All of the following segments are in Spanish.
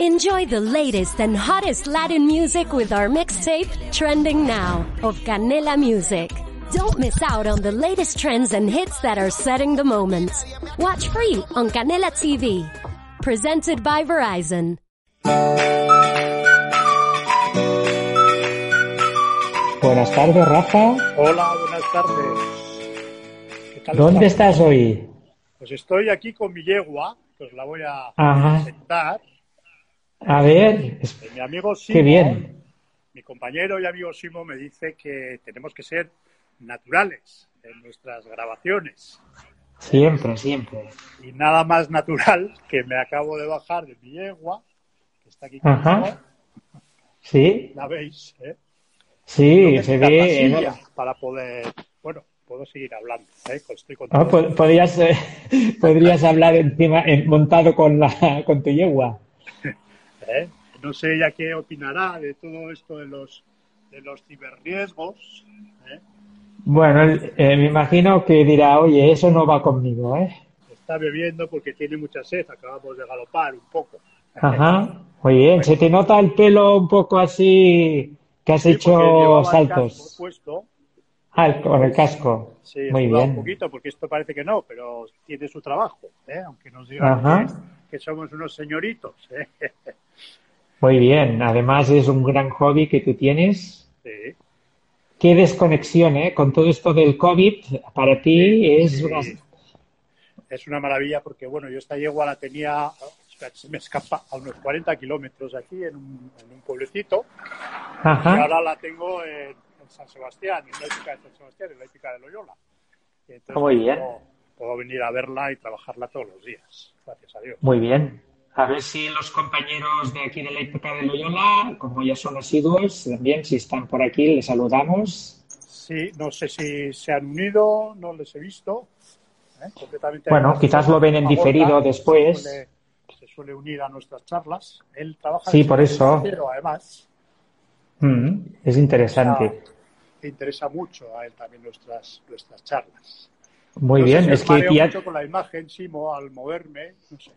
Enjoy the latest and hottest Latin music with our mixtape, Trending Now, of Canela Music. Don't miss out on the latest trends and hits that are setting the moment. Watch free on Canela TV. Presented by Verizon. Buenas tardes, Rafa. Hola, buenas tardes. ¿Qué tal ¿Dónde estás? estás hoy? Pues estoy aquí con mi yegua, que os la voy a Ajá. presentar. A ver, es- Mi amigo Simo, qué bien. mi compañero y amigo Simo me dice que tenemos que ser naturales en nuestras grabaciones. Siempre, siempre. Y nada más natural que me acabo de bajar de mi yegua, que está aquí Ajá. conmigo. Sí, La veis, ¿eh? sí, se ve. Para poder... Bueno, puedo seguir hablando, ¿eh? Estoy con Ah, po- podrías, eh, podrías hablar encima, en- montado con la, con tu yegua. ¿eh? No sé ella qué opinará de todo esto de los de los ciberriesgos. ¿eh? Bueno, eh, me imagino que dirá, oye, eso no va conmigo, ¿eh? Está bebiendo porque tiene mucha sed. Acabamos de galopar un poco. Ajá, muy bien. Se te nota el pelo un poco así, que has Sí, hecho saltos. casco puesto. Ah, el- con el casco. Sí, Muy bien. un poquito porque esto parece que no, pero tiene su trabajo. ¿eh? Aunque nos digan Ajá. que, que somos unos señoritos. ¿eh? Muy bien. Además es un gran hobby que tú tienes. Sí. Qué desconexión, ¿eh? Con todo esto del COVID, para ti es Sí. una... Es una maravilla porque, bueno, yo esta yegua la tenía, se me escapa, a unos 40 kilómetros aquí en un, en un pueblecito. Y Ajá. ahora la tengo en, en San Sebastián, en la épica de San Sebastián, en la épica de Loyola. Y entonces Muy bien. Puedo venir a verla y trabajarla todos los días, gracias a Dios. Muy bien. A ver si los compañeros de aquí de la época de Loyola, como ya son asiduos, también si están por aquí, les saludamos. Sí, no sé si se han unido, no les he visto. ¿eh? Bueno, quizás lo ven en diferido después. Se suele, se suele unir a nuestras charlas. Él trabaja Sí, por eso. Pero además, Mm, es interesante. ah, le interesa mucho a él también nuestras, nuestras charlas. Muy No bien. si Es que ya- mucho con la imagen, Simo, al moverme, no sé.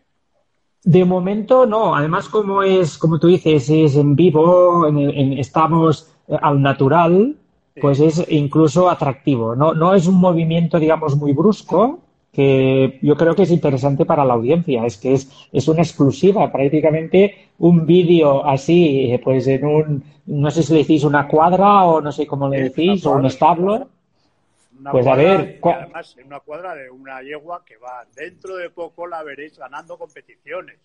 De momento no, además como es, como tú dices, es en vivo, en- en- estamos eh, al natural, pues es incluso atractivo. No, no es un movimiento, digamos, muy brusco, que yo creo que es interesante para la audiencia. Es que es, es una exclusiva, prácticamente un vídeo así, eh, pues en un, no sé si le decís una cuadra o no sé cómo le decís, o un establo. Una Pues a ver, además en una cuadra de una yegua que va dentro de poco la veréis ganando competiciones.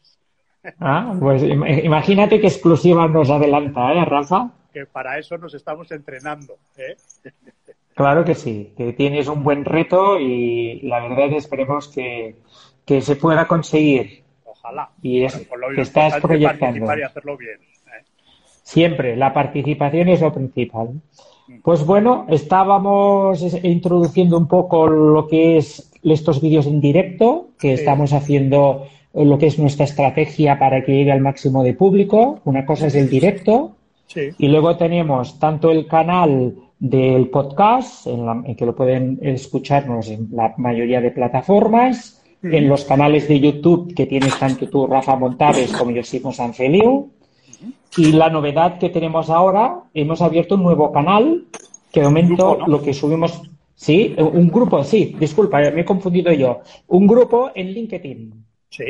Ah, pues im- imagínate qué exclusiva nos adelanta, ¿eh, Rafa? Que para eso nos estamos entrenando. ¿eh? Claro que sí, que tienes un buen reto y la verdad esperemos que, que se pueda conseguir. Ojalá. Y es- Por lo que estás proyectando. participar y hacerlo bien. ¿eh? Siempre, la participación es lo principal. Pues bueno, estábamos es- introduciendo un poco lo que es estos vídeos en directo, que Sí. estamos haciendo eh, lo que es nuestra estrategia para que llegue al máximo de público. Una cosa es el directo Sí. Y luego tenemos tanto el canal del podcast, en, la- en que lo pueden escucharnos en la mayoría de plataformas, en los canales de YouTube que tienes tanto tú, Rafa Montaves, como Josimo Sanfeliu. Y la novedad que tenemos ahora, hemos abierto un nuevo canal, que de momento grupo, ¿no? lo que subimos, sí, un grupo, sí, disculpa, me he confundido yo, un grupo en LinkedIn. Sí,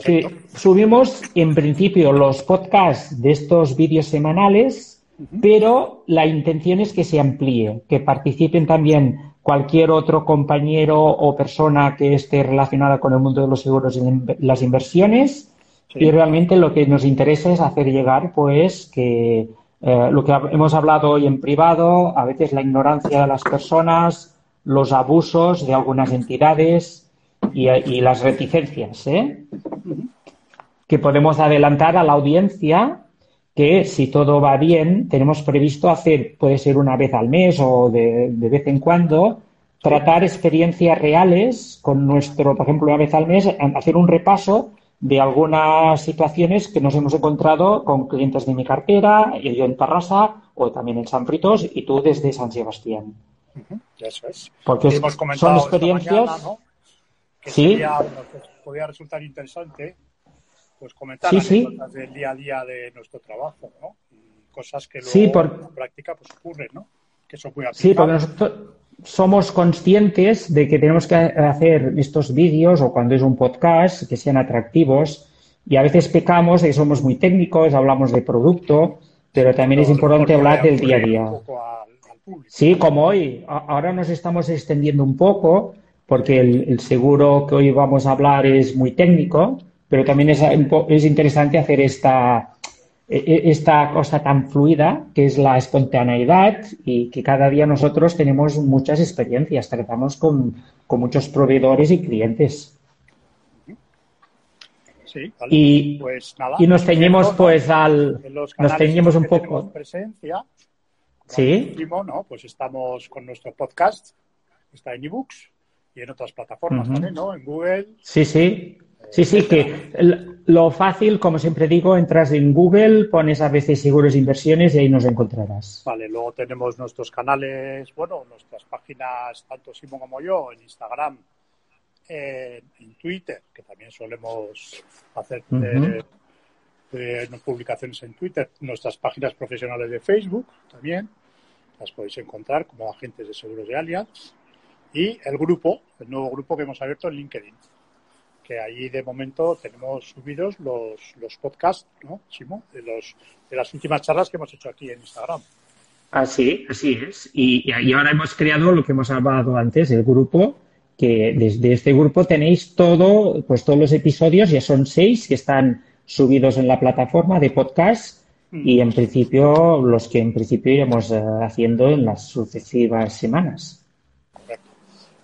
Sí, correcto. subimos en principio los podcasts de estos vídeos semanales, pero la intención es que se amplíe, que participen también cualquier otro compañero o persona que esté relacionada con el mundo de los seguros y las inversiones. Sí. Y realmente lo que nos interesa es hacer llegar, pues, que eh, lo que hemos hablado hoy en privado, a veces la ignorancia de las personas, los abusos de algunas entidades y, y las reticencias, ¿eh? que podemos adelantar a la audiencia que si todo va bien, tenemos previsto hacer, puede ser una vez al mes o de, de vez en cuando, tratar experiencias reales con nuestro, por ejemplo, una vez al mes, hacer un repaso de algunas situaciones que nos hemos encontrado con clientes de mi cartera, yo en Tarrasa o también en San Fritos y tú desde San Sebastián. Eso es. Porque Hemos son experiencias. mañana, ¿no? Que Sí. sería, pues, podría resultar interesante pues comentar Sí, sí. del día a día de nuestro trabajo, ¿no? Y cosas que luego Sí, por- en la práctica pues ocurren, ¿no? Que son muy Sí, porque aplicables. nosotros somos conscientes de que tenemos que hacer estos vídeos o cuando es un podcast que sean atractivos y a veces pecamos de que somos muy técnicos, hablamos de producto, pero también es importante hablar del día a día. Sí, como hoy. Ahora nos estamos extendiendo un poco porque el, el seguro que hoy vamos a hablar es muy técnico, pero también es, interesante hacer esta, esta cosa tan fluida que es la espontaneidad y que cada día nosotros tenemos muchas experiencias, tratamos con, con muchos proveedores y clientes. Sí, vale. Y, pues nada. y nos ceñimos pues al... Nos ceñimos un poco. presencia, Sí. dijimos, ¿no? Pues estamos con nuestro podcast, está en ebooks y en otras plataformas Ujú. también, ¿no? En Google, Sí, sí. Sí, sí, que lo fácil, como siempre digo, entras en Google, pones a veces seguros de inversiones y ahí nos encontrarás. Vale, luego tenemos nuestros canales, bueno, nuestras páginas, tanto Simón como yo, en Instagram, en, en Twitter, que también solemos hacer eh, eh, publicaciones en Twitter, nuestras páginas profesionales de Facebook también, las podéis encontrar como agentes de seguros de Allianz, y el grupo, el nuevo grupo que hemos abierto en LinkedIn, que allí de momento tenemos subidos los, los podcasts, ¿no, Simón? De, los, de las últimas charlas que hemos hecho aquí en Instagram. Así, así es. Y, y ahora hemos creado lo que hemos hablado antes, el grupo, que desde este grupo tenéis todo, pues todos los episodios, ya son seis que están subidos en la plataforma de podcast y en principio los que en principio iremos eh, haciendo en las sucesivas semanas.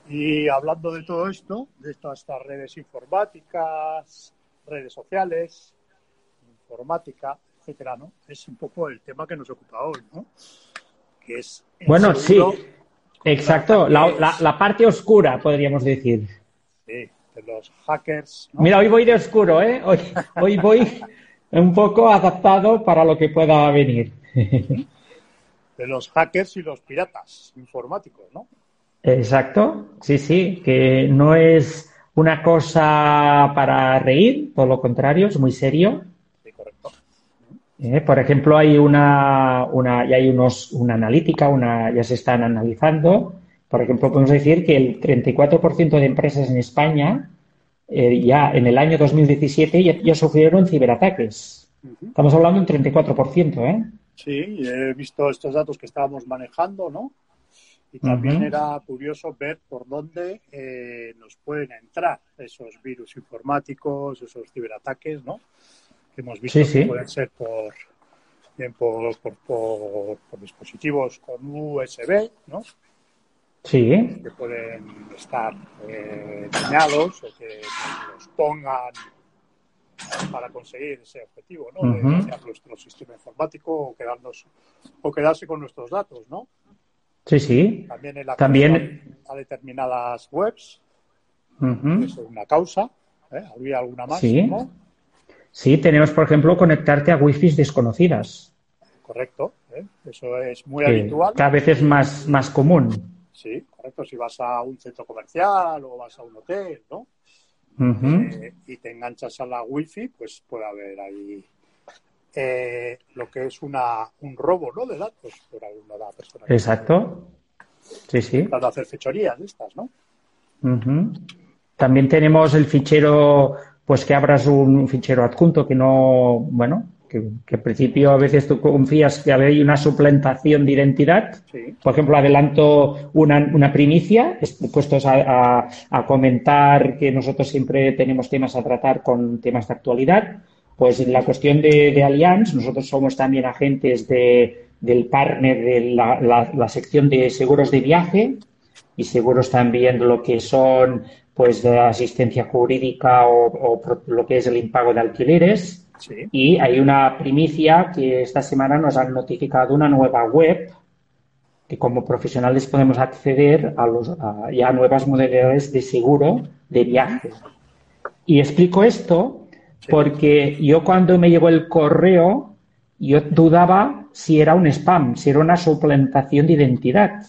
Y hablando de todo esto, de todas estas redes informáticas, redes sociales, informática, etcétera, ¿no? Es un poco el tema que nos ocupa hoy, ¿no? Que es Bueno, sí, exacto, la, la- la parte oscura, podríamos decir. sí, de los hackers, ¿no? Mira, hoy voy de oscuro, ¿eh? Hoy, hoy voy un poco adaptado para lo que pueda venir. de los hackers y los piratas informáticos, ¿no? Exacto, sí, sí, que no es una cosa para reír, todo lo contrario, es muy serio. Sí, correcto. ¿eh? Por ejemplo, hay una, una, ya hay unos, una analítica, una, ya se están analizando. Por ejemplo, podemos decir que el 34% de empresas en España eh, ya en el año 2017 ya, ya sufrieron ciberataques. Estamos hablando de un 34%, ¿eh? Sí, he visto estos datos que estábamos manejando, ¿no? Y también era curioso ver por dónde eh, nos pueden entrar esos virus informáticos, esos ciberataques, ¿no? Que hemos visto Sí, sí. que pueden ser por, bien por, por, por- por dispositivos con USB, ¿no? Sí, Que pueden estar eh, dañados o que los pongan para conseguir ese objetivo, ¿no? De Ujú. dañar nuestro sistema informático o quedarnos o quedarse con nuestros datos, ¿no? Sí, sí. También el También- a determinadas webs, eso es una causa. ¿eh? ¿Habría alguna más? Sí. ¿no? Sí, tenemos, por ejemplo, conectarte a wifi desconocidas. Correcto. ¿eh? Eso es muy que habitual. cada vez es más, más común. Sí, correcto. Si vas a un centro comercial o vas a un hotel, ¿no? Eh, y te enganchas a la wifi, pues puede haber ahí eh, lo que es una, un robo, ¿no? De datos por alguna persona. Exacto. Sí, sí. de hacer fechorías de estas, ¿no? También tenemos el fichero, pues que abras un fichero adjunto que no, bueno, que, que en principio a veces tú confías que hay una suplantación de identidad. Sí. Por ejemplo, adelanto una, una primicia, est- puestos a, a- a comentar que nosotros siempre tenemos temas a tratar con temas de actualidad. Pues en la cuestión de, de Allianz, nosotros somos también agentes de- del partner de la, la- la sección de seguros de viaje y seguros también de lo que son pues de asistencia jurídica o, lo que es el impago de alquileres. Sí. Y hay una primicia que esta semana nos han notificado una nueva web que como profesionales podemos acceder a, los, a ya nuevas modalidades de seguro de viaje. Y explico esto porque yo cuando me llegó el correo, yo dudaba si era un spam, si era una suplantación de identidad.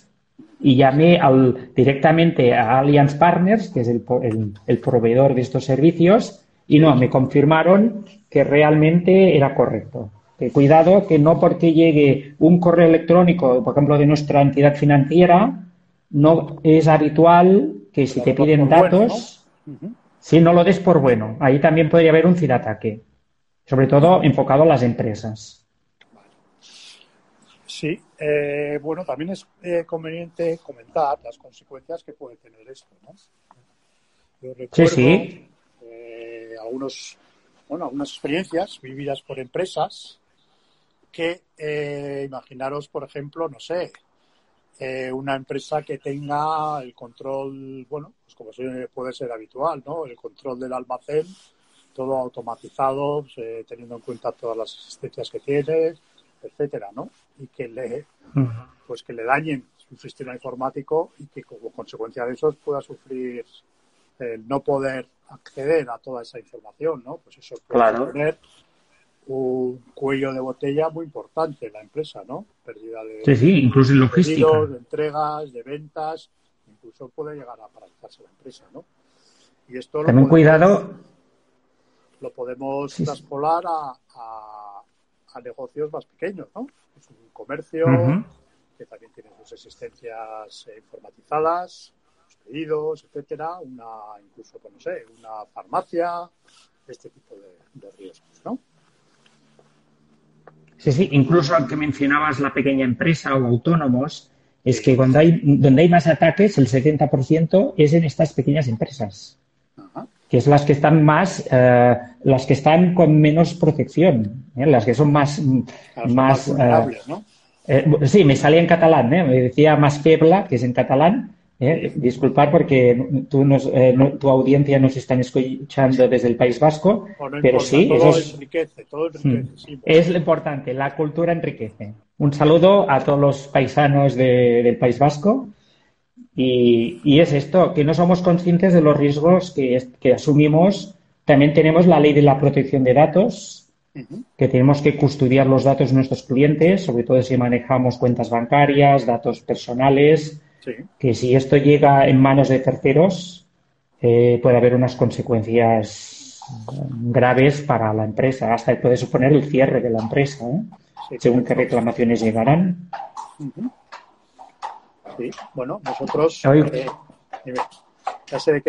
Y llamé al, directamente a Allianz Partners, que es el, po- el- el proveedor de estos servicios, y no, me confirmaron que realmente era correcto. Que cuidado que no porque llegue un correo electrónico, por ejemplo, de nuestra entidad financiera, no es habitual que si te piden datos, no lo des por bueno. Ahí también podría haber un ciberataque, sobre todo enfocado a las empresas. Sí, eh, bueno, también es eh, conveniente comentar las consecuencias que puede tener esto, ¿no? sí, sí. Eh, algunos, bueno, algunas experiencias vividas por empresas que, imaginaros, por ejemplo, no sé, una empresa que tenga el control, bueno, pues como puede ser habitual, ¿no? El control del almacén, todo automatizado, teniendo en cuenta todas las asistencias que tiene, etcétera, ¿no? Y que le, pues que le dañen su sistema informático y que como consecuencia de eso pueda sufrir el no poder acceder a toda esa información, ¿no? Pues eso puede tener un cuello de botella muy importante en la empresa, ¿no? Pérdida de, sí, sí, incluso en logística. de entregas, de ventas, incluso puede llegar a paralizarse la empresa, ¿no? Y esto También cuidado. Lo podemos traspolar a a negocios más pequeños, ¿no? Es un comercio que también tiene sus existencias eh, informatizadas, los pedidos, etcétera, una, incluso, pues, no sé, una farmacia, este tipo de, riesgos, ¿no? Sí, sí, incluso aunque mencionabas la pequeña empresa o autónomos, es que cuando hay, donde hay más ataques, el 70% es en estas pequeñas empresas que es las que están más, eh, las que están con menos protección, ¿eh? las que son más, más, eh, sí, me salía en catalán, me decía más febla, que es en catalán. Disculpar porque tú tu audiencia nos están escuchando desde el País Vasco, pero sí, todo es, enriquece, todo enriquece, mm. es lo importante, la cultura enriquece. Un saludo a todos los paisanos del País Vasco y, es esto, que no somos conscientes de los riesgos que, asumimos. También tenemos la ley de la protección de datos, que tenemos que custodiar los datos de nuestros clientes, sobre todo si manejamos cuentas bancarias, datos personales, que si esto llega en manos de terceros, eh, puede haber unas consecuencias graves para la empresa, hasta puede suponer el cierre de la empresa, ¿eh? según qué reclamaciones llegarán. Sí, bueno, nosotros. Eh,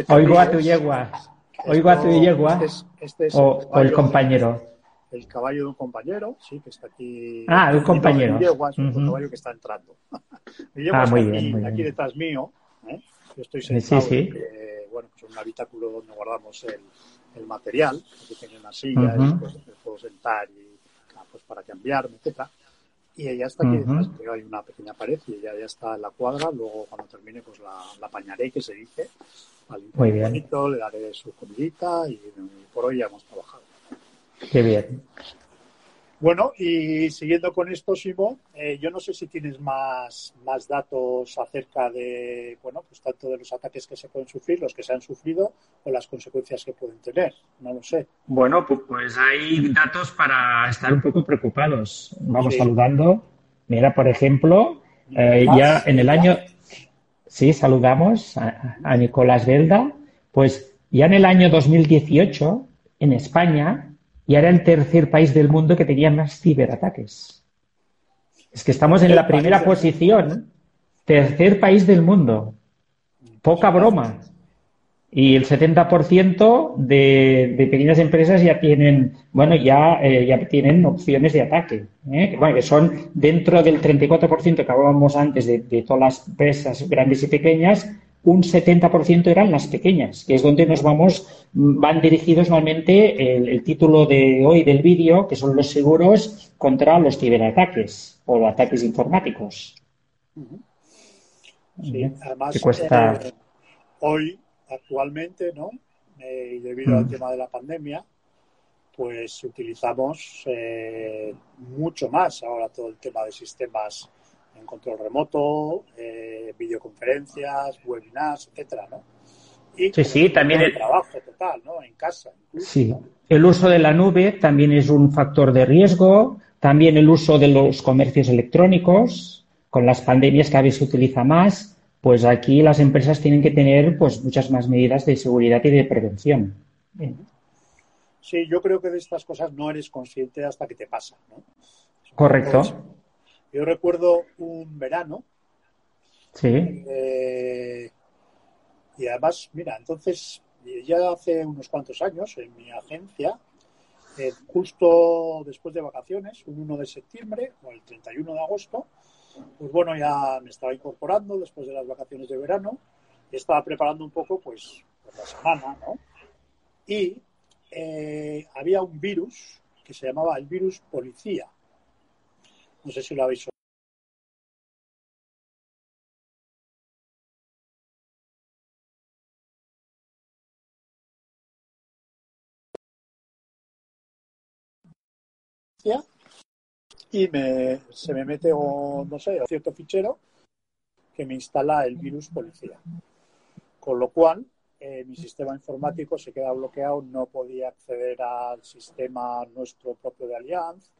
Oigo a tu yegua. Oigo a tu yegua. Este es, o, el, compañero. El caballo de un compañero, sí, que está aquí. Ah, un compañero. Yegua, es un caballo que está entrando. Ah, muy está bien, aquí, aquí, detrás mío. ¿eh? Yo estoy sentado sí, sí. bueno, pues un habitáculo donde guardamos el, el material. Aquí tengo una silla pues, me puedo sentar y ah, pues, para cambiarme, etcétera y ella está aquí detrás, hay una pequeña pared y ella ya está en la cuadra, luego cuando termine pues la, la apañaré, que se dice, al Muy bien. le daré su comidita y, por hoy ya hemos trabajado. Qué bien. Bueno, y siguiendo con esto, Simo, eh, yo no sé si tienes más, más datos acerca de, bueno, pues tanto de los ataques que se pueden sufrir, los que se han sufrido o las consecuencias que pueden tener. No lo sé. Bueno, pues hay datos para estar un poco preocupados. Vamos saludando. Mira, por ejemplo, eh, ya en el año, sí, saludamos a, a Nicolás Belda, pues ya en el año 2018, en España, y era el tercer país del mundo que tenía más ciberataques. Es que estamos en la primera posición, tercer país del mundo. Poca broma. Y el 70% de, de pequeñas empresas ya tienen, bueno, ya, eh, ya tienen opciones de ataque. ¿eh? Bueno, que son dentro del 34% que hablábamos antes de, de todas las empresas grandes y pequeñas, un 70% eran las pequeñas, que es donde nos vamos, van dirigidos normalmente el, título de hoy del vídeo, que son los seguros contra los ciberataques o ataques informáticos. Sí, además, eh, hoy, actualmente, ¿no? Eh, y debido al mm. tema de la pandemia, pues utilizamos eh, mucho más ahora todo el tema de sistemas en control remoto, eh, videoconferencias, webinars, etcétera, ¿no? Y sí, sí, también el trabajo total, ¿no? En casa. Sí, el uso de la nube también es un factor de riesgo, también el uso de los comercios electrónicos, con las pandemias cada vez se utiliza más, pues aquí las empresas tienen que tener pues muchas más medidas de seguridad y de prevención. Sí, yo creo que de estas cosas no eres consciente hasta que te pasa, ¿no? Correcto. Yo recuerdo un verano. Sí. Eh, y además, mira, entonces, ya hace unos cuantos años en mi agencia, eh, justo después de vacaciones, un 1 de septiembre o el 31 de agosto, pues bueno, ya me estaba incorporando después de las vacaciones de verano y estaba preparando un poco, pues, pues la semana, ¿no? Y eh, había un virus que se llamaba el virus policía. No sé si lo habéis y me, se me mete un, no sé, cierto fichero que me instala el virus policía. Con lo cual, eh, mi sistema informático se queda bloqueado, no podía acceder al sistema nuestro propio de Allianz,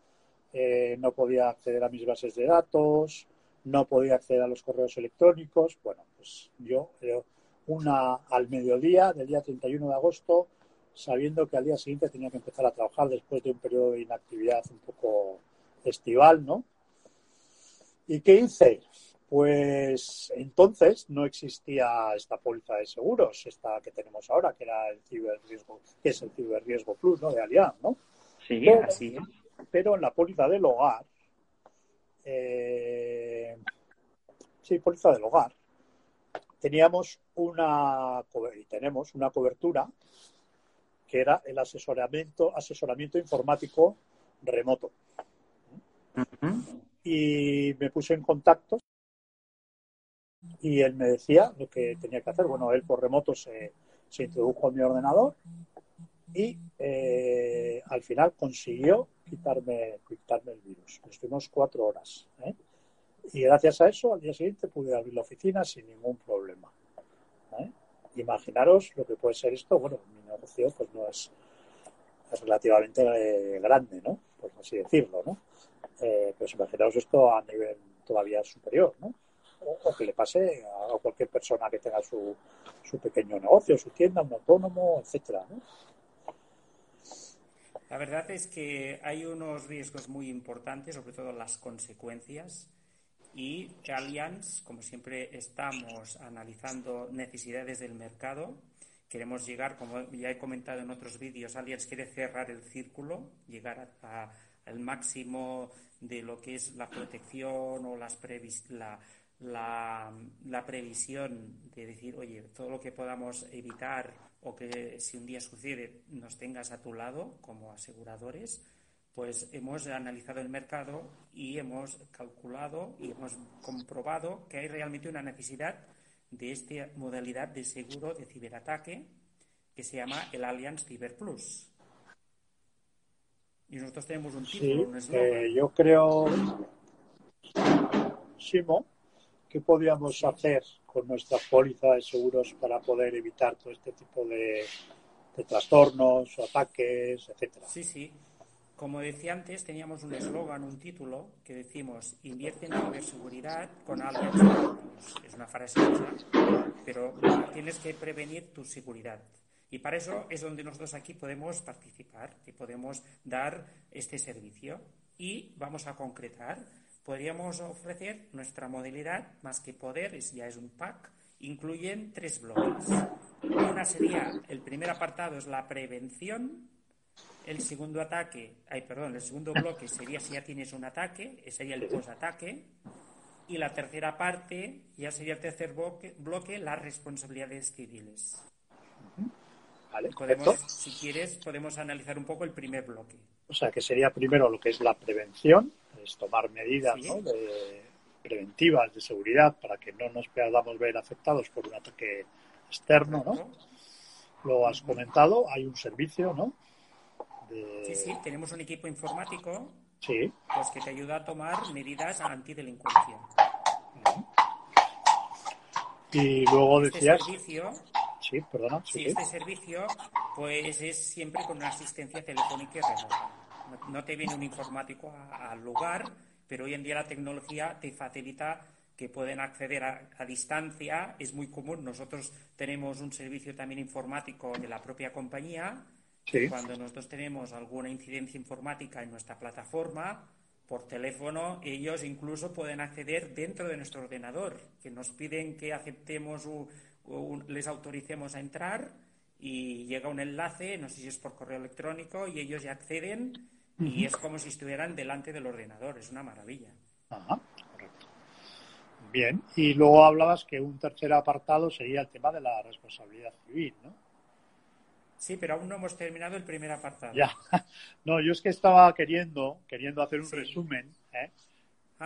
eh, no podía acceder a mis bases de datos, no podía acceder a los correos electrónicos. Bueno, pues yo, eh, una al mediodía del día 31 de agosto, sabiendo que al día siguiente tenía que empezar a trabajar después de un periodo de inactividad un poco estival, ¿no? ¿Y qué hice? Pues entonces no existía esta póliza de seguros, esta que tenemos ahora, que era el ciberriesgo, que es el ciberriesgo plus, ¿no? De Allianz, ¿no? Sí, pero, así Pero en la póliza del hogar, eh, sí, póliza del hogar, teníamos una y tenemos una cobertura que era el asesoramiento, asesoramiento informático remoto. Y me puse en contacto y él me decía lo que tenía que hacer. Bueno, él por remoto se, introdujo en mi ordenador y eh, al final consiguió quitarme, quitarme el virus. Estuvimos cuatro horas. ¿eh? Y gracias a eso, al día siguiente pude abrir la oficina sin ningún problema. ¿eh? Imaginaros lo que puede ser esto. Bueno, mi negocio pues no es, es relativamente grande, ¿no? Por así decirlo, ¿no? Eh, pues imaginaos esto a nivel todavía superior, ¿no? O, que le pase a, cualquier persona que tenga su, su pequeño negocio, su tienda, un autónomo, etcétera, ¿no? La verdad es que hay unos riesgos muy importantes, sobre todo las consecuencias. Y Allianz, como siempre, estamos analizando necesidades del mercado. Queremos llegar, como ya he comentado en otros vídeos, Allianz quiere cerrar el círculo, llegar al máximo de lo que es la protección o las la, la, la, previsión de decir, oye, todo lo que podamos evitar o que si un día sucede nos tengas a tu lado como aseguradores, pues hemos analizado el mercado y hemos calculado y hemos comprobado que hay realmente una necesidad de esta modalidad de seguro de ciberataque que se llama el Allianz Cyber Plus. Y nosotros tenemos un título, un eh, yo creo, Simo, ¿qué podríamos hacer con nuestra póliza de seguros para poder evitar todo este tipo de, trastornos o ataques, etcétera? Sí, sí. Como decía antes, teníamos un eslogan, un título, que decimos, invierte en ciberseguridad con Allianz. Es una frase pero tienes que prevenir tu seguridad. Y para eso es donde nosotros aquí podemos participar y podemos dar este servicio. Y vamos a concretar. Podríamos ofrecer nuestra modalidad, más que poder, ya es un pack, incluyen tres bloques. Una sería, el primer apartado es la prevención, el segundo ataque, ay, perdón, el segundo bloque sería si ya tienes un ataque, sería el post-ataque. Y la tercera parte ya sería el tercer bloque, bloque las responsabilidades civiles si quieres, podemos analizar un poco el primer bloque. O sea, que sería primero lo que es la prevención, es tomar medidas preventivas de seguridad para que no nos podamos ver afectados por un ataque externo, ¿no? Lo has comentado, hay un servicio, ¿no? Sí, sí, tenemos un equipo informático sí. pues, que te ayuda a tomar medidas antidelincuencia. Y luego este decías... servicio Sí, perdona. Sí, este servicio pues es siempre con una asistencia telefónica remota. No, te viene un informático al lugar, pero hoy en día la tecnología te facilita que pueden acceder a, distancia. Es muy común. Nosotros tenemos un servicio también informático de la propia compañía Cuando nosotros tenemos alguna incidencia informática en nuestra plataforma, por teléfono, ellos incluso pueden acceder dentro de nuestro ordenador, que nos piden que aceptemos o, les autoricemos a entrar y llega un enlace, no sé si es por correo electrónico, y ellos ya acceden y es como si estuvieran delante del ordenador. Es una maravilla. Ajá, correcto. Bien, y luego hablabas que un tercer apartado sería el tema de la responsabilidad civil, ¿no? Sí, pero aún no hemos terminado el primer apartado. Ya. No, yo es que estaba queriendo, queriendo hacer un resumen, ¿eh?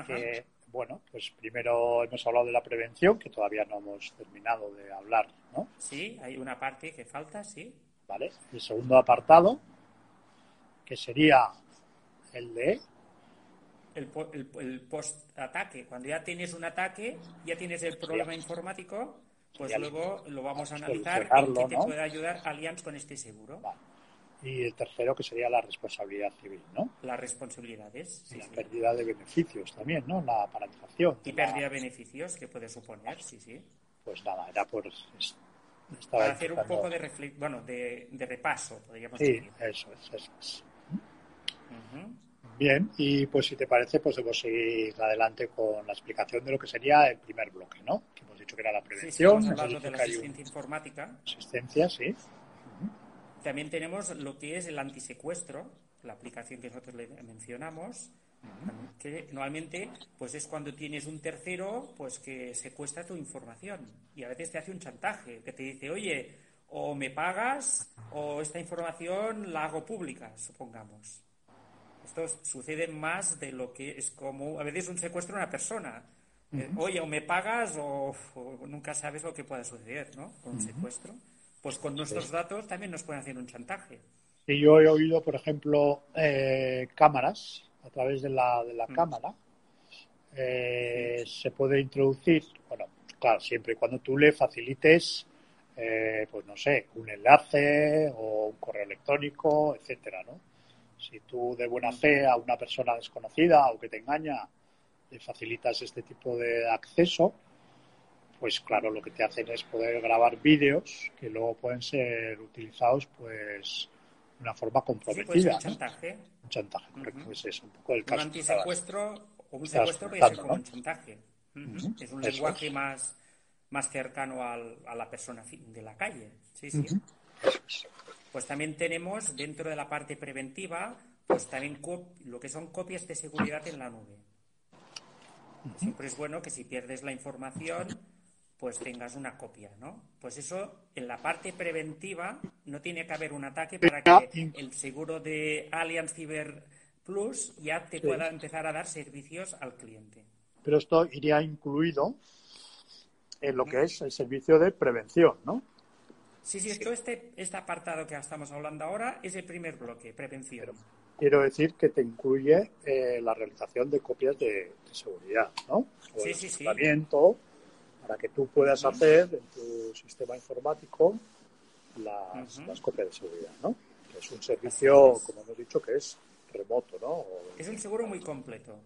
que, bueno, pues primero hemos hablado de la prevención, que todavía no hemos terminado de hablar, ¿no? Sí, hay una parte que falta, sí. Vale. El segundo apartado, que sería el de... El, el post-ataque. Cuando ya tienes un ataque, ya tienes el problema informático pues luego lo vamos a analizar en qué te puede ayudar Allianz con este seguro. Y el tercero que sería la responsabilidad civil, ¿no? Las responsabilidades. Sí, la pérdida de beneficios también, ¿no? La paralización. Y pérdida de beneficios que puede suponer, sí, sí. Pues nada, era por... Para hacer un poco de, bueno, de, repaso, podríamos decir. Sí, eso es, eso es. Bien, y pues si te parece, pues debo seguir adelante con la explicación de lo que sería el primer bloque, ¿no? que era la prevención. Sí, de la asistencia informática. Asistencia, sí. También tenemos lo que es el antisecuestro, la aplicación que nosotros le mencionamos, que normalmente pues es cuando tienes un tercero pues que secuestra tu información y a veces te hace un chantaje, que te dice, oye, o me pagas o esta información la hago pública, supongamos. Esto sucede más de lo que es como a veces un secuestro de una persona eh, oye, o me pagas o, nunca sabes lo que pueda suceder, ¿no? Con un secuestro. Pues con nuestros datos también nos pueden hacer un chantaje. Y yo he oído, por ejemplo, eh, cámaras, a través de la, de la cámara, eh, se puede introducir, bueno, claro, siempre y cuando tú le facilites, pues no sé, un enlace o un correo electrónico, etcétera, ¿no? Si tú de buena fe a una persona desconocida o que te engaña le facilitas este tipo de acceso, pues claro, lo que te hacen es poder grabar vídeos que luego pueden ser utilizados pues de una forma comprometida. un chantaje. Un chantaje, correcto. es un poco el caso. Un antisecuestro o un secuestro puede ser como un chantaje. Es un lenguaje más, más cercano al, a la persona de la calle. Sí, sí. Pues también tenemos dentro de la parte preventiva, pues también lo que son copias de seguridad en la nube. Siempre es bueno que si pierdes la información, pues tengas una copia, ¿no? Pues eso, en la parte preventiva, no tiene que haber un ataque para que el seguro de Allianz Cyber Plus ya te pueda empezar a dar servicios al cliente. Pero esto iría incluido en lo que es el servicio de prevención, ¿no? Sí, sí, esto, este, este apartado que estamos hablando ahora es el primer bloque, prevención quiero decir que te incluye eh, la realización de copias de, seguridad, ¿no? O sí, sí, sí. para que tú puedas hacer en tu sistema informático las, copias de seguridad, ¿no? es un servicio, como hemos dicho, que es remoto, ¿no? Es un seguro muy completo.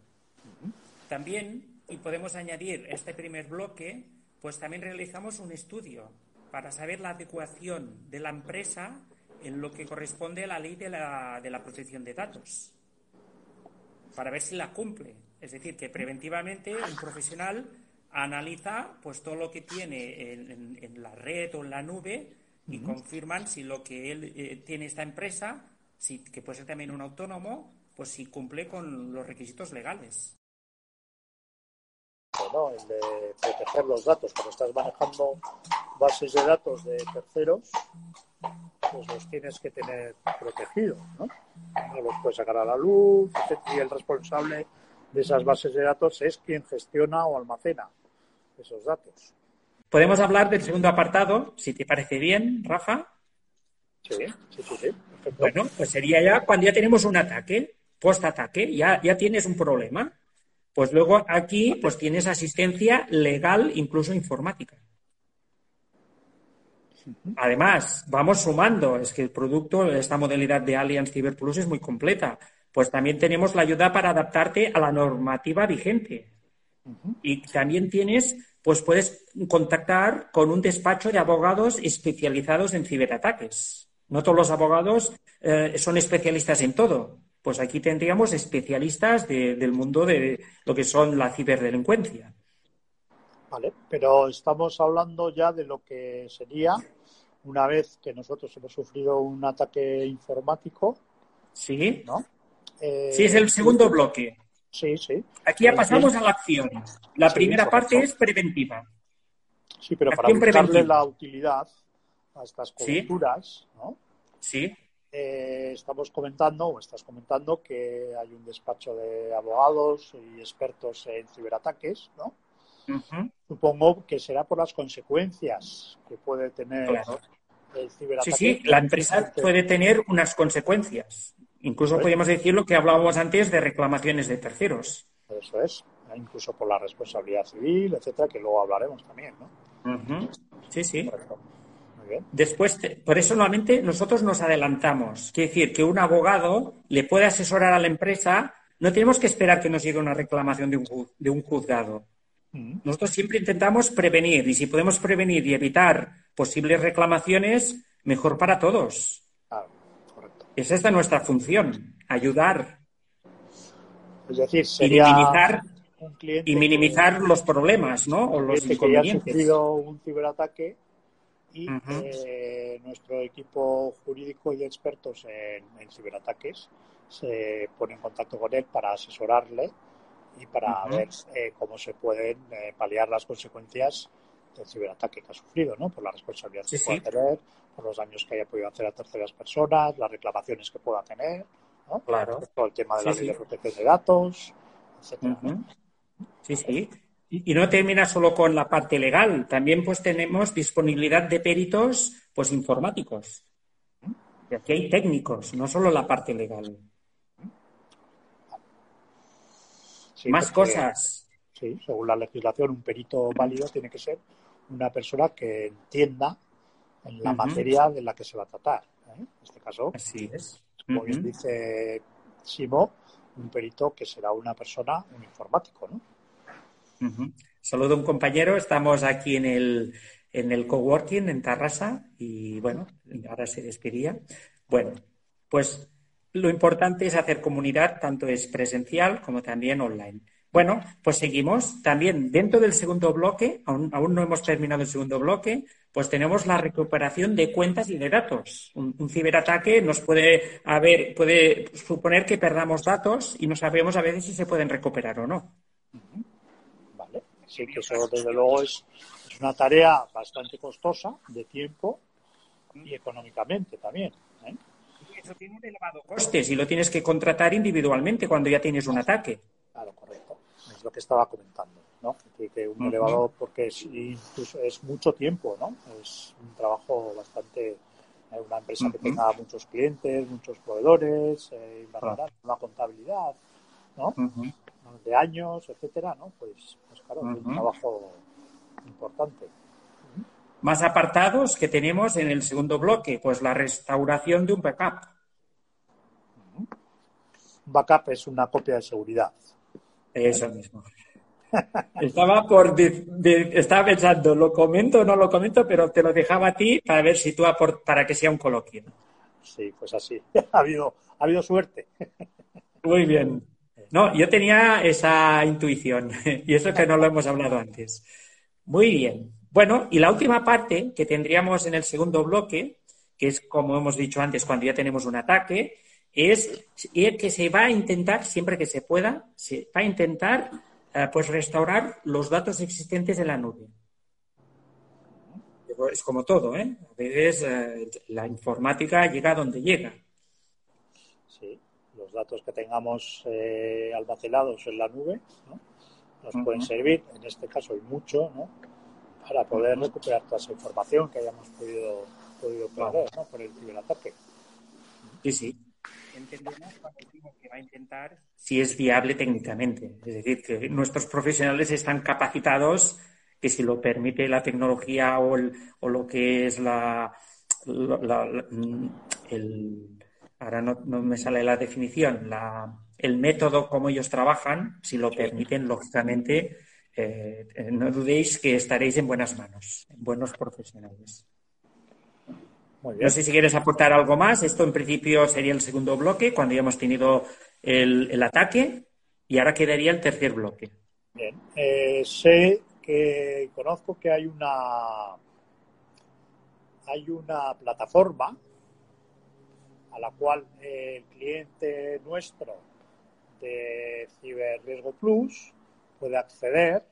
También, y podemos añadir este primer bloque, pues también realizamos un estudio para saber la adecuación de la empresa en lo que corresponde a la ley de la, de la protección de datos, para ver si la cumple. Es decir, que preventivamente un profesional analiza pues todo lo que tiene en, la red o en la nube y confirman si lo que él eh, tiene esta empresa, si, que puede ser también un autónomo, pues si cumple con los requisitos legales. Bueno, el de proteger los datos, cuando estás manejando bases de datos de terceros, pues los tienes que tener protegidos, ¿no? No los puedes sacar a la luz, y el responsable de esas bases de datos es quien gestiona o almacena esos datos. Podemos hablar del segundo apartado, si te parece bien, Rafa. Sí, sí, sí. Bueno, pues sería ya cuando ya tenemos un ataque, post-ataque, ya, ya tienes un problema. Pues luego aquí pues tienes asistencia legal, incluso informática. Además, vamos sumando, es que el producto, esta modalidad de Allianz Cyber Plus es muy completa. Pues también tenemos la ayuda para adaptarte a la normativa vigente. Y también tienes, pues puedes contactar con un despacho de abogados especializados en ciberataques. No todos los abogados eh, son especialistas en todo. Pues aquí tendríamos especialistas del mundo de lo que son la ciberdelincuencia. Vale, pero estamos hablando ya de lo que sería una vez que nosotros hemos sufrido un ataque informático. Sí. ¿no? sí, es el segundo bloque. Sí, sí. Aquí ya pasamos a la acción. La primera parte es preventiva. Sí, pero para buscarle la utilidad a estas coberturas, ¿no? Sí. Eh, estamos comentando, o estás comentando, que hay un despacho de abogados y expertos en ciberataques, ¿no? Supongo que será por las consecuencias que puede tener el ciberataque. Sí, sí, la empresa puede tener unas consecuencias. Incluso podríamos decir lo que hablábamos antes de reclamaciones de terceros. Eso es, incluso por la responsabilidad civil, etcétera, que luego hablaremos también, ¿no? Sí, sí. Después, por eso normalmente nosotros nos adelantamos. Quiere decir que un abogado le puede asesorar a la empresa, no tenemos que esperar que nos llegue una reclamación de un, de un juzgado. Nosotros siempre intentamos prevenir y si podemos prevenir y evitar posibles reclamaciones, mejor para todos. Esa es nuestra función, ayudar. Es decir, sería y minimizar, y minimizar los problemas, ¿no? O los inconvenientes. Que ha sufrido un ciberataque y eh, nuestro equipo jurídico y expertos en, ciberataques se pone en contacto con él para asesorarle y para ver eh, cómo se pueden eh, paliar las consecuencias del ciberataque que ha sufrido, ¿no? Por la responsabilidad que pueda tener, por los daños que haya podido hacer a terceras personas, las reclamaciones que pueda tener, ¿no? Claro. Todo el tema de la ley de protección de datos, etcétera. Sí, sí. Y, no termina solo con la parte legal, también pues tenemos disponibilidad de peritos pues informáticos. Y aquí hay técnicos, no solo la parte legal. Más cosas. Sí, según la legislación, un perito válido tiene que ser una persona que entienda en la materia de la que se va a tratar. ¿eh? En este caso, Así es. como bien dice Simo, un perito que será una persona, un informático, ¿no? Saludo a un compañero, estamos aquí en el, en el coworking en Tarrasa y bueno, ahora se despedía. Bueno, pues lo importante es hacer comunidad, tanto es presencial como también online. Bueno, pues seguimos. También dentro del segundo bloque, aún, no hemos terminado el segundo bloque, pues tenemos la recuperación de cuentas y de datos. Un, ciberataque nos puede haber, puede suponer que perdamos datos y no sabemos a veces si se pueden recuperar o no. Sí que eso desde luego es, una tarea bastante costosa de tiempo y económicamente también. ¿eh? Eso tiene un elevado coste si lo tienes que contratar individualmente cuando ya tienes un ataque. Claro, correcto lo que estaba comentando, ¿no? Que, un elevador, porque es, es mucho tiempo, ¿no? Es un trabajo bastante, eh, una empresa que tenga muchos clientes, muchos proveedores, eh, una contabilidad, ¿no? De años, etcétera, ¿no? Pues, pues claro, es un trabajo importante. Más apartados que tenemos en el segundo bloque, pues la restauración de un backup. Un backup es una copia de seguridad. Eso mismo. Estaba por estaba pensando, ¿lo comento o no lo comento? Pero te lo dejaba a ti para ver si tú para que sea un coloquio. Sí, pues así. Ha habido, ha habido suerte. Muy bien. No, yo tenía esa intuición y eso que no lo hemos hablado antes. Muy bien. Bueno, y la última parte que tendríamos en el segundo bloque, que es como hemos dicho antes, cuando ya tenemos un ataque, es que se va a intentar, siempre que se pueda, se va a intentar eh, pues restaurar los datos existentes en la nube. Es como todo, ¿eh? A veces eh, la informática llega donde llega. Los datos que tengamos eh, almacenados en la nube ¿no? nos pueden servir, en este caso y mucho, ¿no? para poder recuperar toda esa información que hayamos podido, podido perder ¿no? por el ciberataque. Sí, sí entendemos cuando que va a intentar si es viable técnicamente. Es decir, que nuestros profesionales están capacitados que si lo permite la tecnología o, o lo que es la, el, ahora no, me sale la definición, la, el método como ellos trabajan, si lo permiten, lógicamente, eh, no dudéis que estaréis en buenas manos, en buenos profesionales. No sé si quieres aportar algo más. Esto en principio sería el segundo bloque, cuando ya hemos tenido el, ataque, y ahora quedaría el tercer bloque. Bien. Eh, sé que conozco que hay una hay una plataforma a la cual el cliente nuestro de Ciberriesgo Plus puede acceder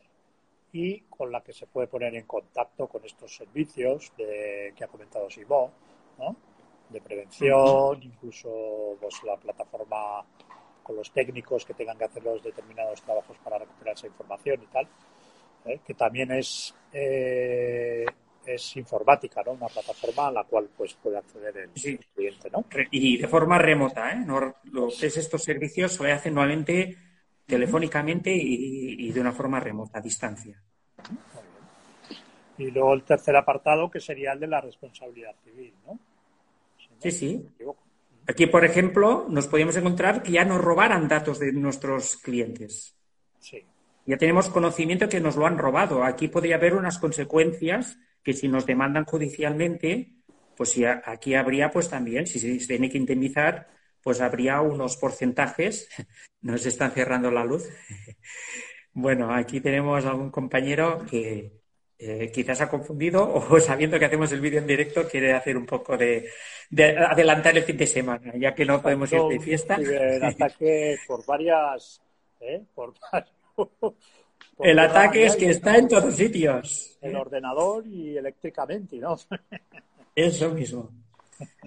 y con la que se puede poner en contacto con estos servicios de, que ha comentado Simón, de prevención, incluso pues, la plataforma con los técnicos que tengan que hacer los determinados trabajos para recuperar esa información y tal, ¿eh? que también es eh, es informática, ¿no? Una plataforma a la cual pues puede acceder el, cliente, ¿no? Y de forma remota, ¿eh? No, es estos servicios se hacen nuevamente telefónicamente y, de una forma remota, a distancia. Y luego el tercer apartado, que sería el de la responsabilidad civil, ¿no? sí, sí. Aquí, por ejemplo, nos podemos encontrar que ya nos robaran datos de nuestros clientes. Sí. Ya tenemos conocimiento que nos lo han robado. Aquí podría haber unas consecuencias que si nos demandan judicialmente, pues si aquí habría pues también, si se tiene que indemnizar, pues habría unos porcentajes. Nos están cerrando la luz. Bueno, aquí tenemos a un compañero que eh, quizás ha confundido o sabiendo que hacemos el vídeo en directo quiere hacer un poco de, adelantar el fin de semana, ya que no podemos ir de fiesta. El ataque por varias, ¿eh? por el ataque es que está en todos sitios. El ordenador y eléctricamente, ¿no? Eso mismo.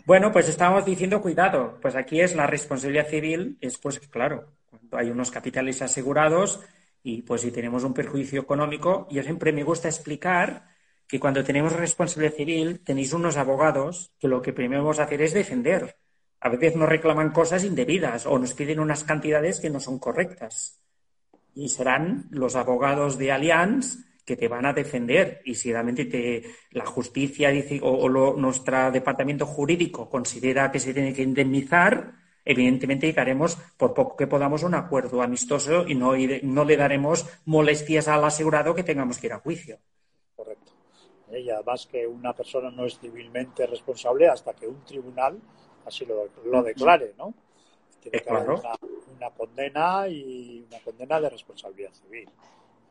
Bueno, pues estábamos diciendo cuidado, pues aquí es la responsabilidad civil, es pues claro, cuando hay unos capitales asegurados y pues si tenemos un perjuicio económico, yo siempre me gusta explicar que cuando tenemos responsabilidad civil tenéis unos abogados que lo que primero vamos a hacer es defender. A veces nos reclaman cosas indebidas o nos piden unas cantidades que no son correctas y serán los abogados de Allianz que te van a defender y si realmente te, la justicia dice, o, nuestro departamento jurídico considera que se tiene que indemnizar, evidentemente llegaremos por poco que podamos un acuerdo amistoso y no, no le daremos molestias al asegurado que tengamos que ir a juicio. Correcto. Y además que una persona no es civilmente responsable hasta que un tribunal así lo, lo declare, ¿no? Tiene que haber una, condena y una condena de responsabilidad civil.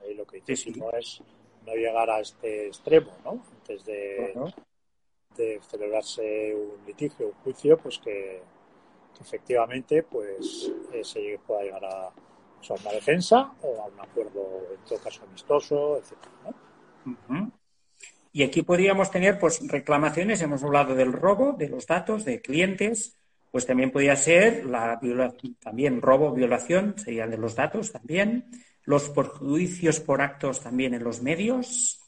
Ahí lo que dice es no llegar a este extremo, ¿no? Antes de, de celebrarse un litigio, un juicio, pues que, efectivamente pues eh, se pueda llegar a, una defensa o a un acuerdo, en todo caso, amistoso, etcétera, Y aquí podríamos tener pues reclamaciones, hemos hablado del robo de los datos de clientes, pues también podría ser la también robo, violación, serían de los datos también, los perjuicios por actos también en los medios,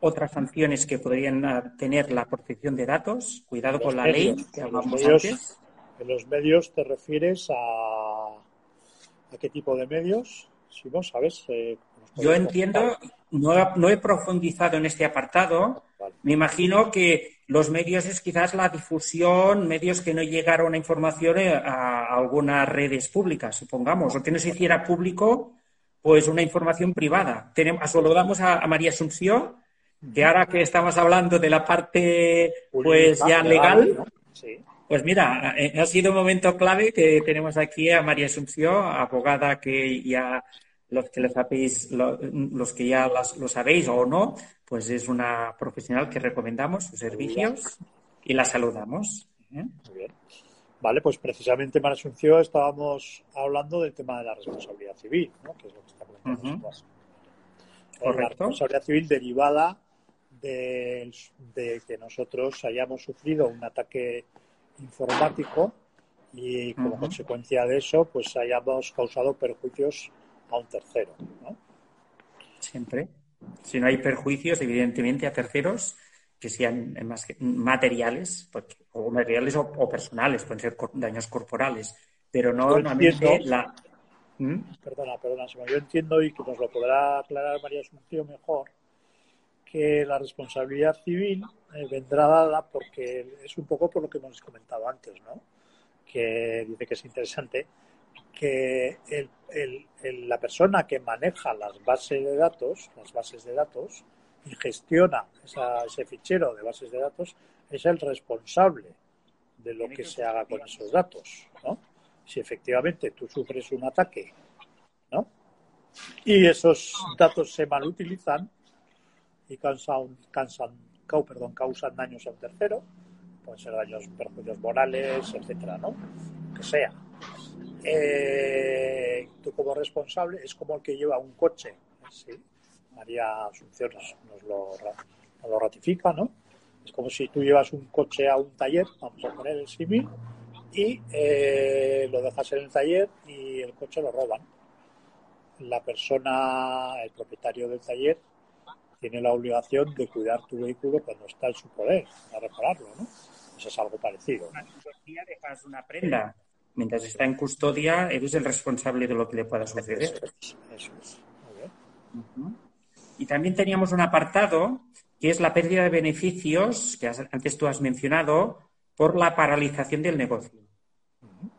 otras sanciones que podrían ah, tener la protección de datos, cuidado con la ley que hablamos antes. ¿En los medios te refieres a, a qué tipo de medios? Si no sabes. Eh, Yo entiendo, no, no, he profundizado en este apartado. Me imagino que los medios es quizás la difusión, medios que no llegaron a información eh, a, algunas redes públicas, supongamos, o que no se hiciera público, pues una información privada. Tenemos, saludamos a, María Asunción, que ahora que estamos hablando de la parte pues ya legal, pues mira, eh, ha sido un momento clave que tenemos aquí a María Asunción, abogada que ya los que sabéis, los que ya lo sabéis o no, pues es una profesional que recomendamos sus servicios y la saludamos. ¿eh? Muy bien. Vale, pues precisamente en Asunción estábamos hablando del tema de la responsabilidad civil, ¿no? que es lo que está comentando. Uh La responsabilidad civil derivada de, que nosotros hayamos sufrido un ataque informático y como consecuencia de eso, pues hayamos causado perjuicios a un tercero. ¿no? Siempre. Si no hay perjuicios, evidentemente, a terceros que sean materiales, o materiales o, personales, pueden ser daños corporales, pero no normalmente la. ¿Mm? Perdona, perdona, yo entiendo y que nos lo podrá aclarar María Asunción mejor, que la responsabilidad civil eh, vendrá dada porque es un poco por lo que hemos comentado antes, ¿no? Que dice que es interesante que la persona que maneja las bases de datos, las bases de datos, y gestiona ese fichero de bases de datos, es el responsable de lo que se haga con esos datos, ¿no? Si efectivamente tú sufres un ataque, ¿no? Y esos datos se malutilizan y causan, causan, perdón, causan daños a un tercero, pueden ser daños, perjuicios morales, etcétera, ¿no? Que sea. Eh, tú como responsable es como el que lleva un coche. María Asunción nos, lo, ratifica, ¿no? Es como si tú llevas un coche a un taller, vamos a poner el símil, y eh, lo dejas en el taller y el coche lo roban. La persona, el propietario del taller, tiene la obligación de cuidar tu vehículo cuando está en su poder, a repararlo, ¿no? Eso es algo parecido. Una dejas una prenda. Mientras está en custodia, eres el responsable de lo que le pueda suceder. Eso es. Y también teníamos un apartado que es la pérdida de beneficios, que antes tú has mencionado, por la paralización del negocio.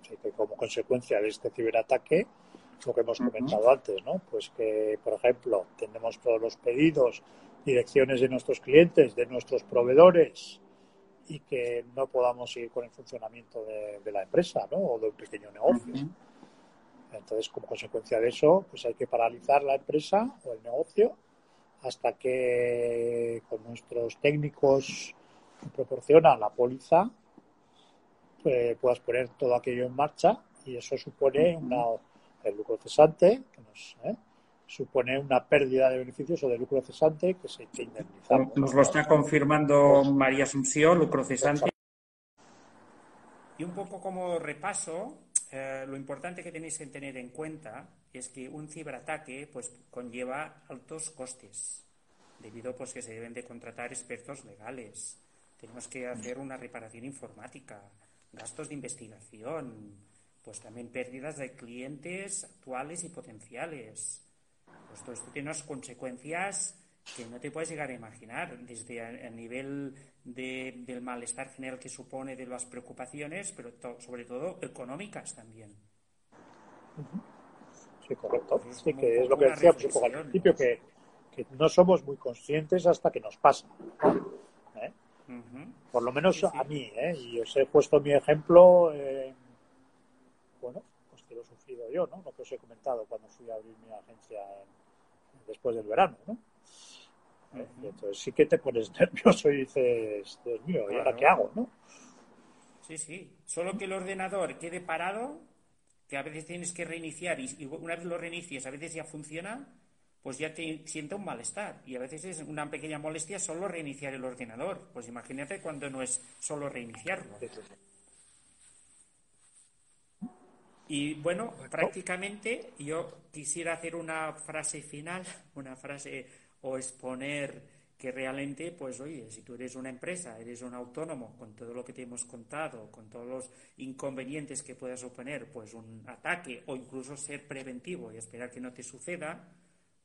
Sí, que como consecuencia de este ciberataque, lo que hemos comentado antes, ¿no? Pues que, por ejemplo, tenemos todos los pedidos, direcciones de nuestros clientes, de nuestros proveedores, y que no podamos seguir con el funcionamiento de, la empresa, ¿no? O de un pequeño negocio. Entonces, como consecuencia de eso, pues hay que paralizar la empresa o el negocio hasta que con nuestros técnicos que proporcionan la póliza pues, puedas poner todo aquello en marcha y eso supone una, el lucro cesante que nos ¿eh? Supone una pérdida de beneficios o de lucro cesante que se que indemnizar. Nos lo está confirmando María Asunción, lucro cesante. Y un poco como repaso, eh, lo importante que tenéis que tener en cuenta es que un ciberataque pues, conlleva altos costes, debido pues que se deben de contratar expertos legales. Tenemos que hacer una reparación informática, gastos de investigación, pues también pérdidas de clientes actuales y potenciales. Pues todo esto tiene unas consecuencias que no te puedes llegar a imaginar, desde a, nivel del malestar general que supone, de las preocupaciones, pero sobre todo económicas también. Sí, correcto. sí, que es lo que decíamos un poco al principio, que, que, no somos muy conscientes hasta que nos pasa. ¿eh? Por lo menos a mí, ¿eh? y os he puesto mi ejemplo, bueno, pues que lo he sufrido yo, ¿no? Lo que os he comentado cuando fui a abrir mi agencia después del verano, ¿no? entonces sí que te pones nervioso y dices, Dios mío, ¿y ahora qué hago, no? Sí, sí. Solo que el ordenador quede parado, que a veces tienes que reiniciar y una vez lo reinicies, a veces ya funciona, pues ya te siente un malestar. Y a veces es una pequeña molestia solo reiniciar el ordenador. Pues imagínate cuando no es solo reiniciarlo. Y bueno, prácticamente yo quisiera hacer una frase final, una frase o exponer que realmente, pues oye, si tú eres una empresa, eres un autónomo, con todo lo que te hemos contado, con todos los inconvenientes que pueda suponer, pues un ataque o incluso ser preventivo y esperar que no te suceda,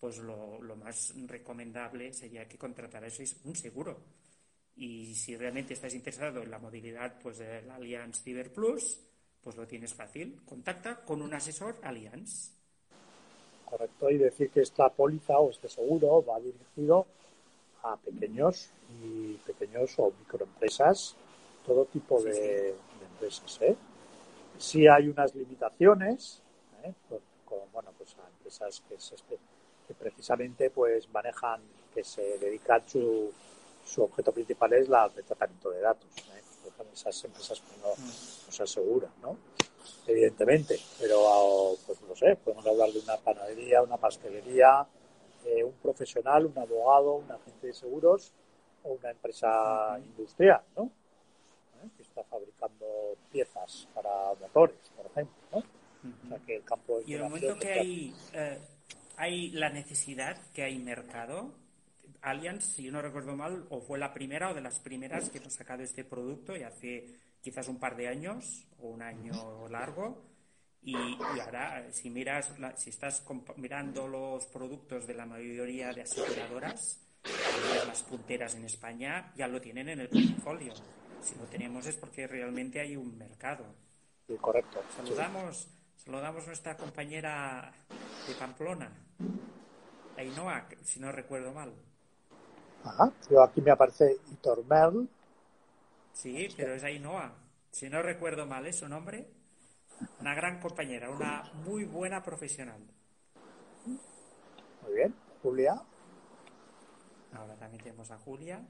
pues lo, más recomendable sería que contrataras un seguro. Y si realmente estás interesado en la movilidad pues del Allianz Cyber Plus, pues lo tienes fácil. Contacta con un asesor Allianz correcto, y decir que esta póliza o este seguro va dirigido a pequeños y pequeños o microempresas, todo tipo de, empresas. ¿eh? Sí hay unas limitaciones, ¿eh? como, bueno, pues a empresas que, que precisamente pues manejan, que se dedican su, su objeto principal es la, el tratamiento de datos. ¿eh? Esas empresas pues, no, no se aseguran, ¿no? evidentemente, pero pues no sé, podemos hablar de una panadería, una pastelería, eh, un profesional, un abogado, un agente de seguros o una empresa industrial, ¿no? ¿Eh? Que está fabricando piezas para motores, por ejemplo, ¿no? O sea que el campo de Y en el momento que hay, eh, hay la necesidad, que hay mercado, Allianz, si yo no recuerdo mal, o fue la primera o de las primeras que hemos sacado este producto y hace quizás un par de años o un año largo. Y, ahora, si miras, si estás mirando los productos de la mayoría de aseguradoras, las punteras en España ya lo tienen en el portfolio. Si lo tenemos es porque realmente hay un mercado. Sí, correcto. Saludamos, saludamos a nuestra compañera de Pamplona, Ainhoa, si no recuerdo mal. Ajá, yo aquí me aparece Itor Merl, Sí, pero es Ainhoa. Si no recuerdo mal, ¿es su nombre? Una gran compañera, una muy buena profesional. Muy bien. Julia. Ahora también tenemos a Julia.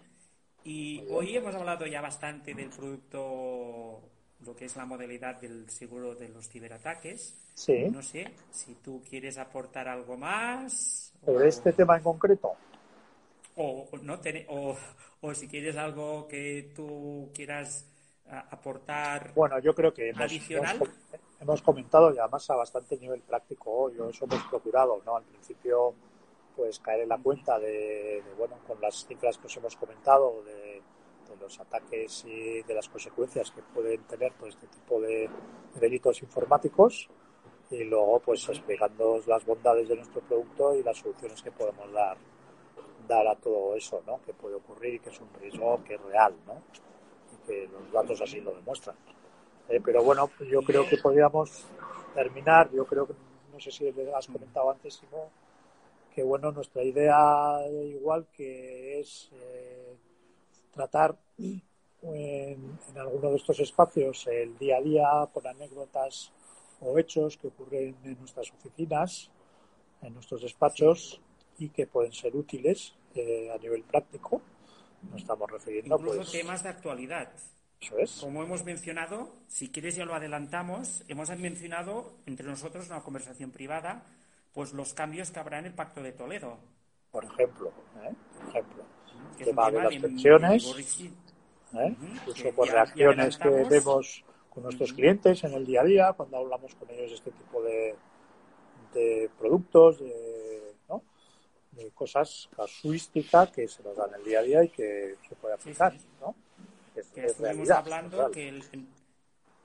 Y hoy hemos hablado ya bastante del producto, lo que es la modalidad del seguro de los ciberataques. Sí. No sé si tú quieres aportar algo más. ¿Sobre o- este tema en concreto? O, no ten- o, o si quieres algo que tú quieras a- aportar. Bueno, yo creo que hemos, Adicional. hemos, hemos comentado y además a bastante nivel práctico hoy, eso hemos procurado, ¿no? Al principio, pues caer en la cuenta de, de, bueno, con las cifras que os hemos comentado, de, de los ataques y de las consecuencias que pueden tener todo este tipo de delitos informáticos y luego, pues explicando las bondades de nuestro producto y las soluciones que podemos dar dar a todo eso, ¿no? Que puede ocurrir y que es un riesgo que es real, ¿no? Y que los datos así lo demuestran. Eh, pero bueno, yo creo que podríamos terminar. Yo creo que, no sé si has comentado antes, Simón, que bueno, nuestra idea igual que es eh, tratar en, en alguno de estos espacios el día a día con anécdotas o hechos que ocurren en nuestras oficinas, en nuestros despachos y que pueden ser útiles eh, a nivel práctico. Nos estamos refiriendo Incluso pues temas de actualidad. eso es. Como hemos mencionado, si quieres ya lo adelantamos, hemos mencionado entre nosotros una conversación privada, pues los cambios que habrá en el Pacto de Toledo. Por ejemplo, ¿eh? por ejemplo, el tema de las pensiones, ¿eh? Incluso por ya- ya reacciones que vemos con nuestros clientes en el día a día cuando hablamos con ellos de este tipo de, de productos, de. De cosas casuísticas que se nos dan el día a día y que se puede aplicar. sí. ¿no? Es- que es estuvimos realidad, hablando es que el-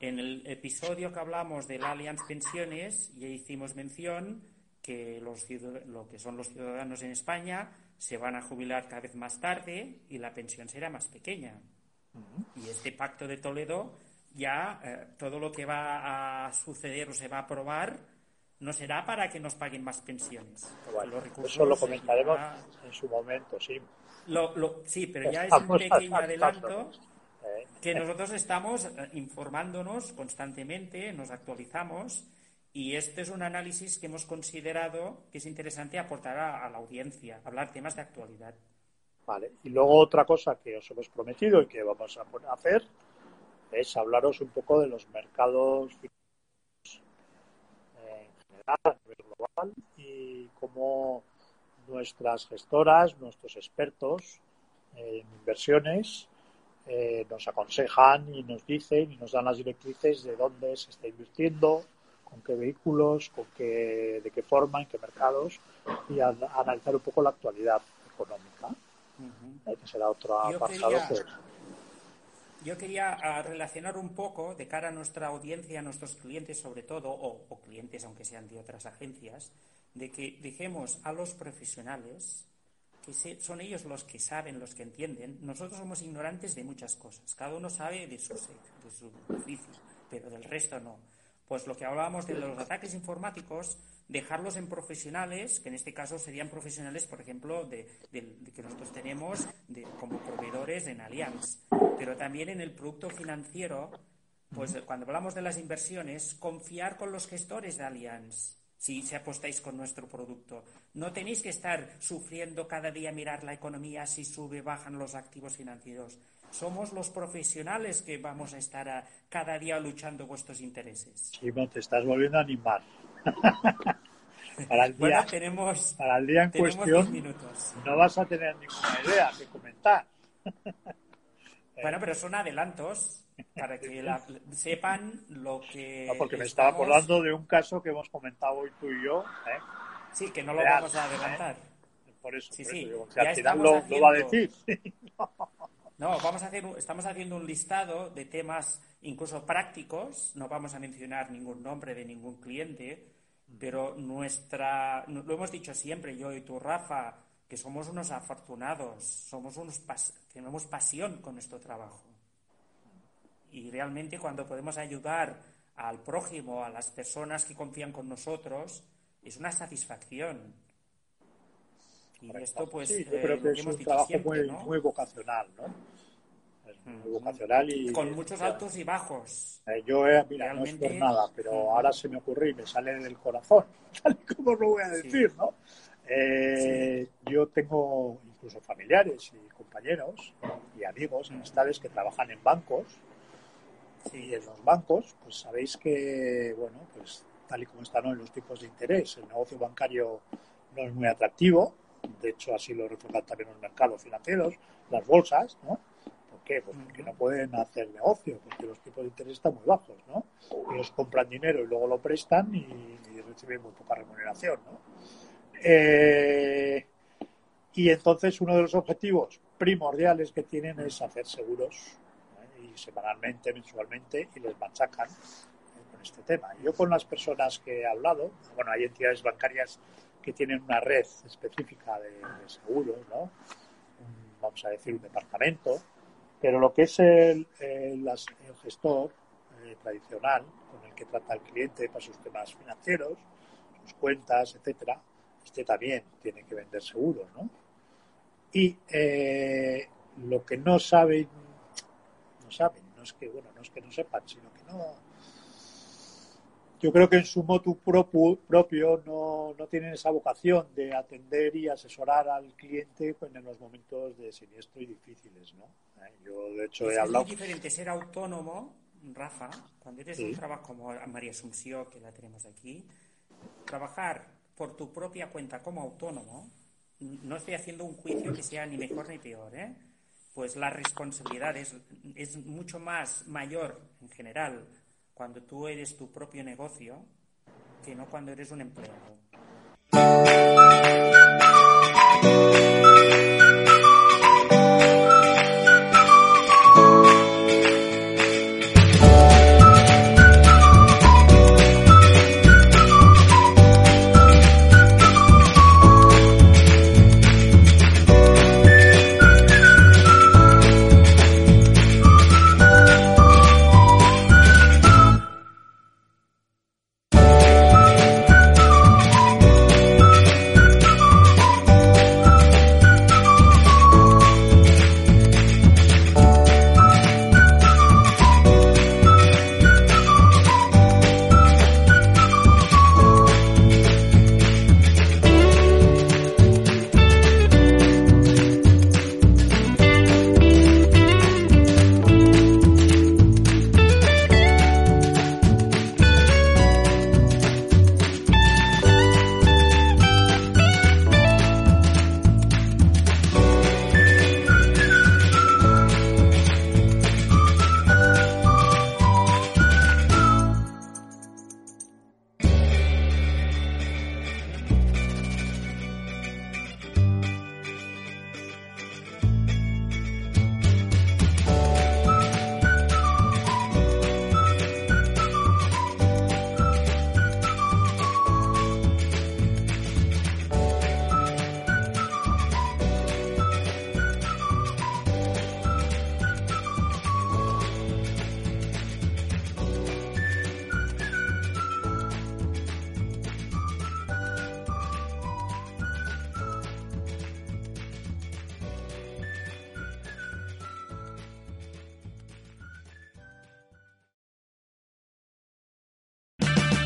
en, el episodio que hablamos del Allianz Pensiones ya hicimos mención que los lo que son los ciudadanos en España se van a jubilar cada vez más tarde y la pensión será más pequeña. Y este pacto de Toledo ya eh, todo lo que va a suceder o se va a aprobar no será para que nos paguen más pensiones. Bueno, los eso lo comentaremos en su momento, sí. lo- lo- sí, pero ya es un pequeño adelanto ¿eh? que nosotros estamos eh, informándonos constantemente, nos actualizamos y este es un análisis que hemos considerado que es interesante aportar a, a la audiencia, hablar temas de actualidad. Vale. Y luego otra cosa que os hemos prometido y que vamos a hacer es hablaros un poco de los mercados eh, general a nivel global y cómo nuestras gestoras, nuestros expertos en inversiones eh, nos aconsejan y nos dicen y nos dan las directrices de dónde se está invirtiendo, con qué vehículos, con qué, de qué forma, en qué mercados y a- a analizar un poco la actualidad económica. Eh, que será otro Yo apartado quería- que Yo quería ah, relacionar un poco de cara a nuestra audiencia, a nuestros clientes sobre todo, o, clientes aunque sean de otras agencias, de que dejemos a los profesionales, que se- son ellos los que saben, los que entienden. Nosotros somos ignorantes de muchas cosas, cada uno sabe de su, de su oficio, pero del resto no. Pues lo que hablábamos de los ataques informáticos, dejarlos en profesionales, que en este caso serían profesionales, por ejemplo, de, de- de que nosotros tenemos de- como proveedores en Allianz, pero también en el producto financiero, pues cuando hablamos de las inversiones, confiar con los gestores de Allianz. Si, si apostáis con nuestro producto. No tenéis que estar sufriendo cada día mirar la economía si sube, bajan los activos financieros. Somos los profesionales que vamos a estar a- cada día luchando vuestros intereses. Simón, te estás volviendo a animar. para, el día, Bueno, tenemos, para el día en cuestión 10 minutos. no vas a tener ninguna idea que comentar. Bueno, pero son adelantos para que la- sepan lo que. No, porque me estaba acordando de un caso que hemos comentado hoy tú y yo. ¿eh? Sí, que no lo Real, vamos a adelantar. Por eso, Sí, por sí, eso al final estamos lo, lo va a haciendo- decir. No, vamos a hacer, estamos haciendo un listado de temas incluso prácticos. No vamos a mencionar ningún nombre de ningún cliente, pero nuestra, lo hemos dicho siempre, yo y tú, Rafa, que somos unos afortunados, somos unos pas- tenemos pasión con nuestro trabajo. Y realmente cuando podemos ayudar al prójimo, a las personas que confían con nosotros, es una satisfacción. Y esto, pues, sí, yo eh, creo lo que es hemos un dicho trabajo siempre, muy, ¿no? muy vocacional, ¿no? Vocacional y... Con muchos altos y bajos. Eh, yo, eh, mira, no es por nada, pero ahora se me ocurrió y me sale del corazón, tal y como lo voy a decir, ¿no? Eh, yo tengo incluso familiares y compañeros y amigos, amistades que trabajan en bancos y en los bancos, pues sabéis que, bueno, pues tal y como están hoy los tipos de interés, el negocio bancario no es muy atractivo, de hecho así lo reflejan también los mercados financieros, las bolsas, ¿no? ¿Por qué? Pues porque no pueden hacer negocio, porque los tipos de interés están muy bajos, ¿no? Ellos compran dinero y luego lo prestan y, reciben muy poca remuneración, ¿no? Eh, y entonces uno de los objetivos primordiales que tienen es hacer seguros ¿eh? y semanalmente, mensualmente y les machacan ¿eh? con este tema. Yo con las personas que he hablado, bueno, hay entidades bancarias que tienen una red específica de, seguros, ¿no? vamos a decir un departamento, pero lo que es el, el, gestor eh, tradicional con el que trata el cliente para sus temas financieros, sus cuentas, etcétera, este también tiene que vender seguros, ¿no? Y eh, lo que no saben, no saben, no es que, bueno, no es que no sepan, sino que no, yo creo que en su motu propio, propio no, no, tienen esa vocación de atender y asesorar al cliente pues, en los momentos de siniestro y difíciles, ¿no? Eh, yo, de hecho, he hablado... Es muy diferente ser autónomo, Rafa, cuando eres un trabajo como María Asunción, que la tenemos aquí, trabajar por tu propia cuenta como autónomo no estoy haciendo un juicio que sea ni mejor ni peor, ¿eh? Pues la responsabilidad es, es mucho más mayor en general cuando tú eres tu propio negocio que no cuando eres un empleado.